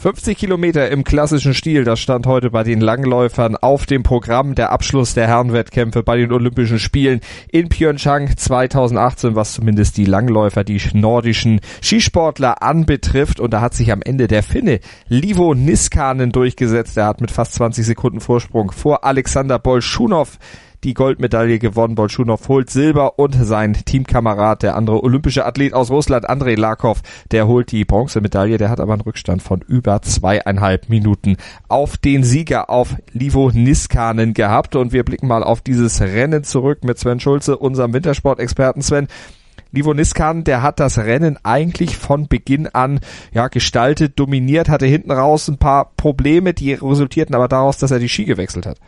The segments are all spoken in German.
50 Kilometer im klassischen Stil, das stand heute bei den Langläufern auf dem Programm. Der Abschluss der Herrenwettkämpfe bei den Olympischen Spielen in Pyeongchang 2018, was zumindest die Langläufer, die nordischen Skisportler anbetrifft. Und da hat sich am Ende der Finne Livo Niskanen durchgesetzt. Er hat mit fast 20 Sekunden Vorsprung vor Alexander Bolschunow die Goldmedaille gewonnen. Bolschunow holt Silber und sein Teamkamerad, der andere olympische Athlet aus Russland, Andrei Lakov, der holt die Bronzemedaille. Der hat aber einen Rückstand von über zweieinhalb Minuten auf den Sieger, auf Livo Niskanen gehabt. Und wir blicken mal auf dieses Rennen zurück mit Sven Schulze, unserem Wintersportexperten Sven. Livo Niskan, der hat das Rennen eigentlich von Beginn an ja gestaltet, dominiert, hatte hinten raus ein paar Probleme, die resultierten aber daraus, dass er die Ski gewechselt hat.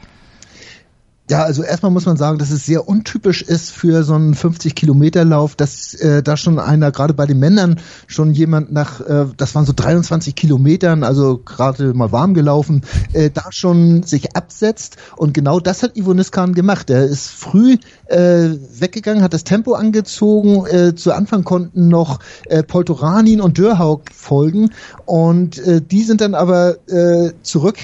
Ja, also erstmal muss man sagen, dass es sehr untypisch ist für so einen 50-Kilometer-Lauf, dass äh, da schon einer, gerade bei den Männern, schon jemand nach, äh, das waren so 23 Kilometern, also gerade mal warm gelaufen, äh, da schon sich absetzt. Und genau das hat Ivo Niskan gemacht. Er ist früh äh, weggegangen, hat das Tempo angezogen. Äh, zu Anfang konnten noch äh, Poltoranin und Dörhaug folgen. Und äh, die sind dann aber äh, zurück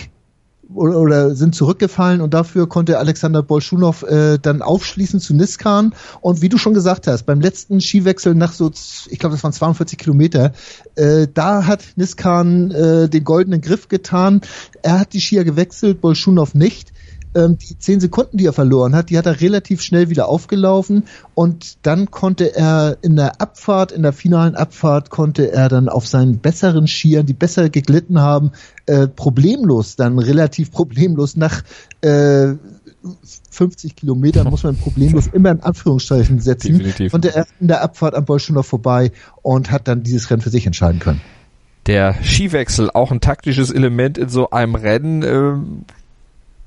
oder, oder sind zurückgefallen und dafür konnte Alexander Bolschunow äh, dann aufschließen zu Niskan. Und wie du schon gesagt hast, beim letzten Skiwechsel nach so, ich glaube das waren 42 Kilometer, äh, da hat Niskan äh, den goldenen Griff getan, er hat die Skier gewechselt, Bolschunow nicht ähm, die zehn Sekunden, die er verloren hat, die hat er relativ schnell wieder aufgelaufen und dann konnte er in der Abfahrt, in der finalen Abfahrt, konnte er dann auf seinen besseren Skiern, die besser geglitten haben, äh, problemlos, dann relativ problemlos nach äh, 50 Kilometern muss man problemlos immer in Anführungszeichen setzen. Definitiv. Konnte er in der Abfahrt am Bolschunow vorbei und hat dann dieses Rennen für sich entscheiden können. Der Skiwechsel, auch ein taktisches Element in so einem Rennen.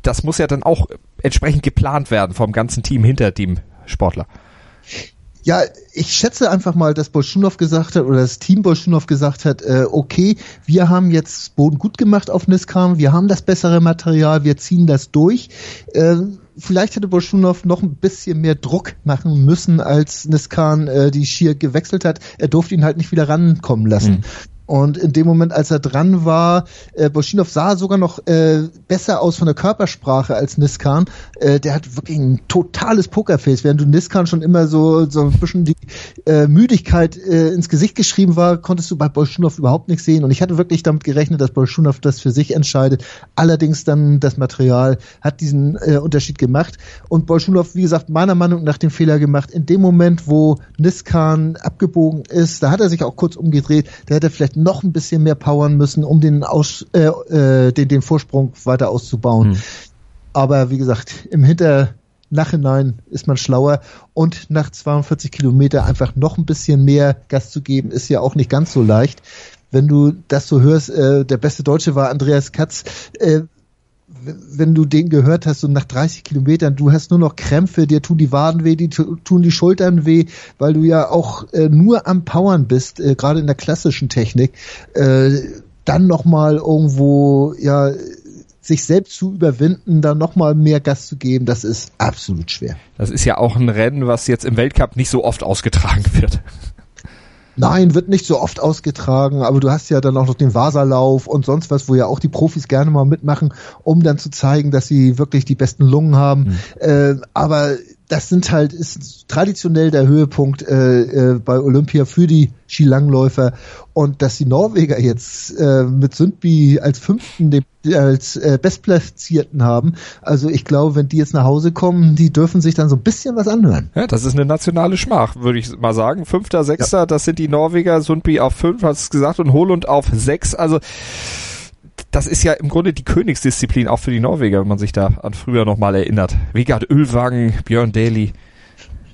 Das muss ja dann auch entsprechend geplant werden vom ganzen Team hinter dem Sportler. Ja, ich schätze einfach mal, dass Bolschunow gesagt hat oder das Team Bolschunow gesagt hat, äh, okay, wir haben jetzt Boden gut gemacht auf Niskam, wir haben das bessere Material, wir ziehen das durch. Äh, vielleicht hätte Bolschunow noch ein bisschen mehr Druck machen müssen, als Niskan äh, die Skier gewechselt hat. Er durfte ihn halt nicht wieder rankommen lassen. Mhm. Und in dem Moment, als er dran war, äh, Bolshinov sah sogar noch äh, besser aus von der Körpersprache als Niskan. Äh, der hat wirklich ein totales Pokerface, während du Niskan schon immer so, so ein bisschen die äh, Müdigkeit äh, ins Gesicht geschrieben war, konntest du bei Bolshinov überhaupt nichts sehen. Und ich hatte wirklich damit gerechnet, dass Bolshinov das für sich entscheidet. Allerdings dann das Material hat diesen äh, Unterschied gemacht. Und Bolshinov, wie gesagt, meiner Meinung nach den Fehler gemacht. In dem Moment, wo Niskan abgebogen ist, da hat er sich auch kurz umgedreht, da hätte er vielleicht noch ein bisschen mehr powern müssen, um den, Aus, äh, äh, den, den Vorsprung weiter auszubauen. Hm. Aber wie gesagt, im Hinter Nachhinein ist man schlauer und nach 42 Kilometer einfach noch ein bisschen mehr Gas zu geben, ist ja auch nicht ganz so leicht. Wenn du das so hörst, äh, der beste Deutsche war Andreas Katz, äh, wenn du den gehört hast, so nach 30 Kilometern, du hast nur noch Krämpfe, dir tun die Waden weh, die tun die Schultern weh, weil du ja auch äh, nur am Powern bist, äh, gerade in der klassischen Technik, äh, dann nochmal irgendwo, ja, sich selbst zu überwinden, dann nochmal mehr Gas zu geben, das ist absolut schwer. Das ist ja auch ein Rennen, was jetzt im Weltcup nicht so oft ausgetragen wird. Nein, wird nicht so oft ausgetragen, aber du hast ja dann auch noch den Vaserlauf und sonst was, wo ja auch die Profis gerne mal mitmachen, um dann zu zeigen, dass sie wirklich die besten Lungen haben. Mhm. Äh, aber das sind halt, ist traditionell der Höhepunkt äh, äh, bei Olympia für die Skilangläufer. Und dass die Norweger jetzt äh, mit Sundby als Fünften, den, als äh, Bestplatzierten haben, also ich glaube, wenn die jetzt nach Hause kommen, die dürfen sich dann so ein bisschen was anhören. Ja, das ist eine nationale Schmach, würde ich mal sagen. Fünfter, Sechster, ja. das sind die Norweger, Sundby auf fünf, hast du gesagt, und Holund auf sechs. Also das ist ja im Grunde die Königsdisziplin auch für die Norweger, wenn man sich da an früher nochmal erinnert. Vigard Ölwagen, Björn Daly.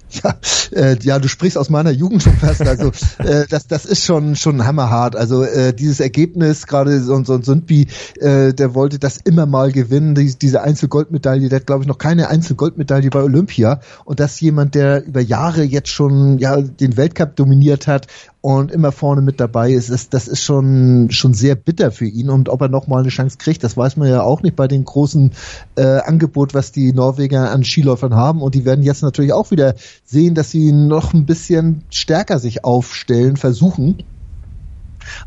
Ja, äh, ja, du sprichst aus meiner Jugend schon fast. Also äh, das, das ist schon schon hammerhart. Also äh, dieses Ergebnis, gerade so, so ein Sündby, äh, der wollte das immer mal gewinnen, die, diese Einzelgoldmedaille. Der hat, glaube ich, noch keine Einzelgoldmedaille bei Olympia. Und das jemand, der über Jahre jetzt schon ja den Weltcup dominiert hat und immer vorne mit dabei ist, ist das ist schon schon sehr bitter für ihn. Und ob er noch mal eine Chance kriegt, das weiß man ja auch nicht bei den großen äh, Angebot, was die Norweger an Skiläufern haben. Und die werden jetzt natürlich auch wieder sehen, dass sie noch ein bisschen stärker sich aufstellen, versuchen.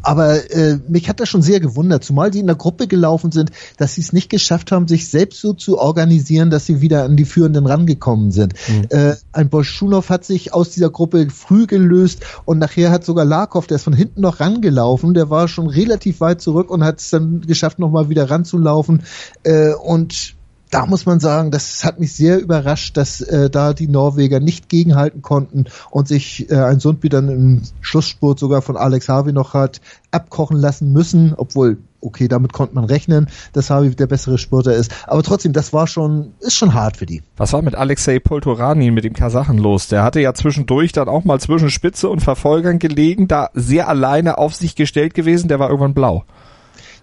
Aber äh, mich hat das schon sehr gewundert, zumal die in der Gruppe gelaufen sind, dass sie es nicht geschafft haben, sich selbst so zu organisieren, dass sie wieder an die Führenden rangekommen sind. Mhm. Äh, ein Bolschunow hat sich aus dieser Gruppe früh gelöst und nachher hat sogar Larkov, der ist von hinten noch rangelaufen, der war schon relativ weit zurück und hat es dann geschafft, nochmal wieder ranzulaufen. Äh, und da muss man sagen, das hat mich sehr überrascht, dass äh, da die Norweger nicht gegenhalten konnten und sich äh, ein Sundby dann im Schlussspurt sogar von Alex Harvey noch hat abkochen lassen müssen, obwohl okay, damit konnte man rechnen, dass Harvey der bessere Spurter ist. Aber trotzdem, das war schon, ist schon hart für die. Was war mit Alexei Poltoranin, mit dem Kasachen los? Der hatte ja zwischendurch dann auch mal zwischen Spitze und Verfolgern gelegen, da sehr alleine auf sich gestellt gewesen, der war irgendwann blau.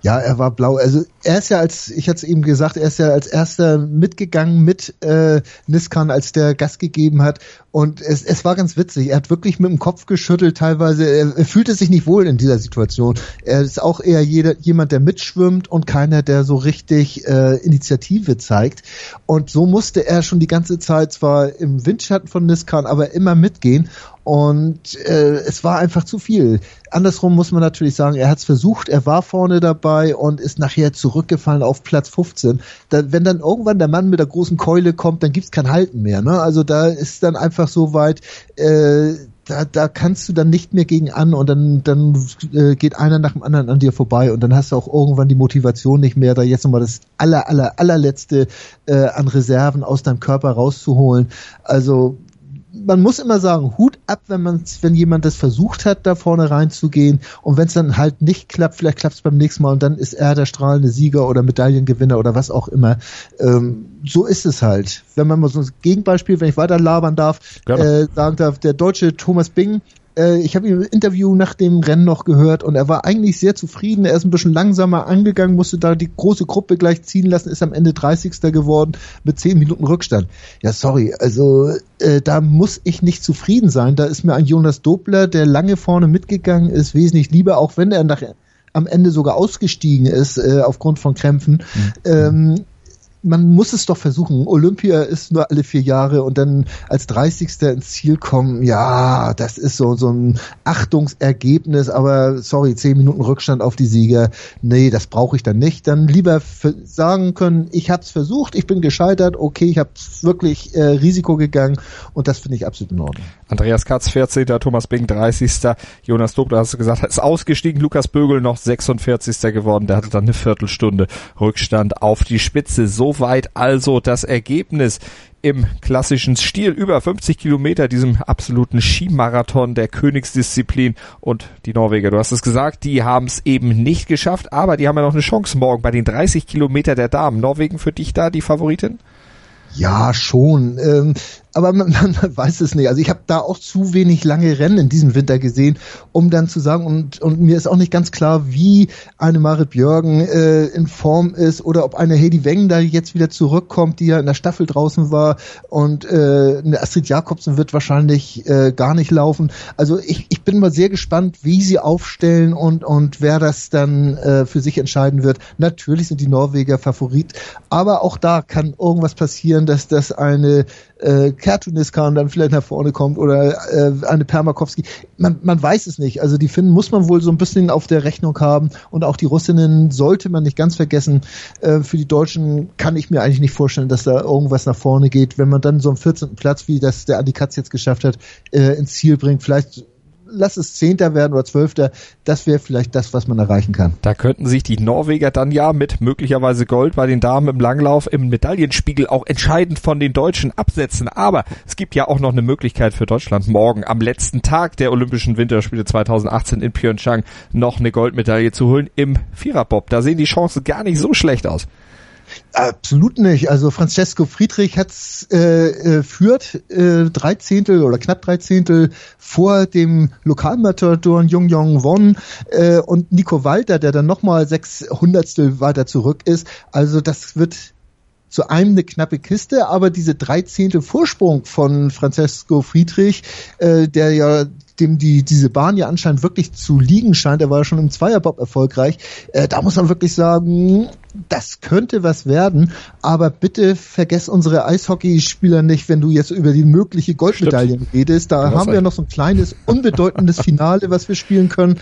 Ja, er war blau. Also er ist ja als, ich hatte es eben gesagt, er ist ja als erster mitgegangen mit äh, Niskan, als der Gas gegeben hat. Und es, es war ganz witzig. Er hat wirklich mit dem Kopf geschüttelt teilweise. Er, er fühlte sich nicht wohl in dieser Situation. Er ist auch eher jeder, jemand, der mitschwimmt und keiner, der so richtig äh, Initiative zeigt. Und so musste er schon die ganze Zeit zwar im Windschatten von Niskan, aber immer mitgehen. Und äh, es war einfach zu viel. Andersrum muss man natürlich sagen, er hat es versucht, er war vorne dabei und ist nachher zurückgefallen auf Platz 15. Da, wenn dann irgendwann der Mann mit der großen Keule kommt, dann gibt's kein Halten mehr. Ne? Also da ist dann einfach so weit, äh, da, da kannst du dann nicht mehr gegen an und dann, dann äh, geht einer nach dem anderen an dir vorbei und dann hast du auch irgendwann die Motivation nicht mehr, da jetzt nochmal das aller, aller, allerletzte äh, an Reserven aus deinem Körper rauszuholen. Also man muss immer sagen, Hut ab, wenn man, wenn jemand das versucht hat, da vorne reinzugehen. Und wenn es dann halt nicht klappt, vielleicht klappt es beim nächsten Mal und dann ist er der strahlende Sieger oder Medaillengewinner oder was auch immer. Ähm, so ist es halt. Wenn man mal so ein Gegenbeispiel, wenn ich weiter labern darf, äh, sagen darf, der deutsche Thomas Bing äh, ich habe ihn im Interview nach dem Rennen noch gehört und er war eigentlich sehr zufrieden. Er ist ein bisschen langsamer angegangen, musste da die große Gruppe gleich ziehen lassen, ist am Ende 30. geworden mit 10 Minuten Rückstand. Ja, sorry, also äh, da muss ich nicht zufrieden sein. Da ist mir ein Jonas Dobler, der lange vorne mitgegangen ist, wesentlich lieber, auch wenn er nach am Ende sogar ausgestiegen ist äh, aufgrund von Krämpfen. Mhm. Ähm, man muss es doch versuchen. Olympia ist nur alle vier Jahre und dann als 30. ins Ziel kommen, ja, das ist so, so ein Achtungsergebnis, aber sorry, zehn Minuten Rückstand auf die Sieger, nee, das brauche ich dann nicht. Dann lieber sagen können, ich habe es versucht, ich bin gescheitert, okay, ich habe wirklich äh, Risiko gegangen und das finde ich absolut in Ordnung. Andreas Katz 14., Thomas Bing 30., Jonas Dobler hast du gesagt, ist ausgestiegen, Lukas Bögel noch 46. geworden, der hatte dann eine Viertelstunde Rückstand auf die Spitze. So Soweit also das Ergebnis im klassischen Stil über 50 Kilometer, diesem absoluten Skimarathon der Königsdisziplin. Und die Norweger, du hast es gesagt, die haben es eben nicht geschafft, aber die haben ja noch eine Chance morgen bei den 30 Kilometer der Damen. Norwegen für dich da die Favoritin? Ja, schon. Ähm, aber man, man weiß es nicht. Also ich habe da auch zu wenig lange Rennen in diesem Winter gesehen, um dann zu sagen, und, und mir ist auch nicht ganz klar, wie eine Marit Björgen äh, in Form ist oder ob eine Heidi Weng da jetzt wieder zurückkommt, die ja in der Staffel draußen war und äh, eine Astrid Jakobsen wird wahrscheinlich äh, gar nicht laufen. Also ich, ich bin mal sehr gespannt, wie sie aufstellen und, und wer das dann äh, für sich entscheiden wird. Natürlich sind die Norweger Favorit, aber auch da kann irgendwas passieren, dass das eine äh, Kertuniskan dann vielleicht nach vorne kommt oder äh, eine Permakowski. Man, man weiß es nicht. Also die Finnen muss man wohl so ein bisschen auf der Rechnung haben und auch die Russinnen sollte man nicht ganz vergessen. Äh, für die Deutschen kann ich mir eigentlich nicht vorstellen, dass da irgendwas nach vorne geht. Wenn man dann so einen 14. Platz, wie das der Andi Katz jetzt geschafft hat, äh, ins Ziel bringt, vielleicht lass es Zehnter werden oder Zwölfter, das wäre vielleicht das, was man erreichen kann. Da könnten sich die Norweger dann ja mit möglicherweise Gold bei den Damen im Langlauf im Medaillenspiegel auch entscheidend von den Deutschen absetzen. Aber es gibt ja auch noch eine Möglichkeit für Deutschland morgen am letzten Tag der Olympischen Winterspiele 2018 in Pyeongchang noch eine Goldmedaille zu holen im Viererbob. Da sehen die Chancen gar nicht so schlecht aus. Absolut nicht. Also Francesco Friedrich hat's äh, äh, führt äh, drei Zehntel oder knapp drei Zehntel vor dem Lokalmatador Jung Jong Won äh, und Nico Walter, der dann nochmal sechs Hundertstel weiter zurück ist. Also das wird zu einem eine knappe Kiste, aber diese drei Zehntel Vorsprung von Francesco Friedrich, äh, der ja dem die diese Bahn ja anscheinend wirklich zu liegen scheint, er war ja schon im Zweierbob erfolgreich, äh, da muss man wirklich sagen, das könnte was werden, aber bitte vergess unsere Eishockeyspieler nicht, wenn du jetzt über die mögliche Goldmedaillen redest. Da haben wir noch so ein kleines, unbedeutendes Finale, was wir spielen können.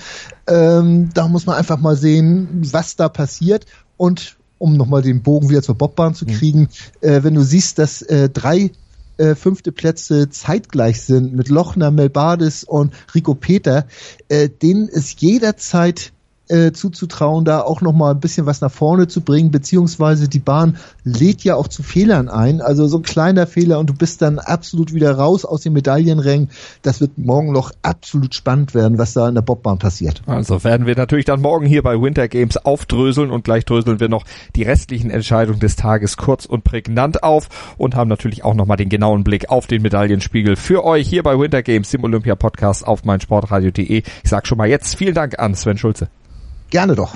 Ähm, da muss man einfach mal sehen, was da passiert und um nochmal den Bogen wieder zur Bobbahn zu mhm. kriegen, mhm. äh, wenn du siehst, dass äh, drei äh, fünfte Plätze zeitgleich sind mit Lochner, Melbades und Rico Peter, äh, denen ist jederzeit äh, zuzutrauen, da auch noch mal ein bisschen was nach vorne zu bringen, beziehungsweise die Bahn lädt ja auch zu Fehlern ein. Also so ein kleiner Fehler und du bist dann absolut wieder raus aus den Medaillenrängen. Das wird morgen noch absolut spannend werden, was da in der Bobbahn passiert. Also werden wir natürlich dann morgen hier bei Winter Games aufdröseln und gleich dröseln wir noch die restlichen Entscheidungen des Tages kurz und prägnant auf und haben natürlich auch noch mal den genauen Blick auf den Medaillenspiegel für euch hier bei Winter Games, dem Olympia Podcast auf meinsportradio.de. Ich sag schon mal jetzt vielen Dank an Sven Schulze. Gerne doch.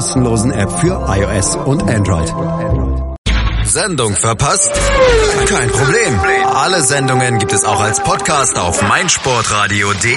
kostenlosen App für iOS und Android. Sendung verpasst? Kein Problem. Alle Sendungen gibt es auch als Podcast auf meinsportradio.de.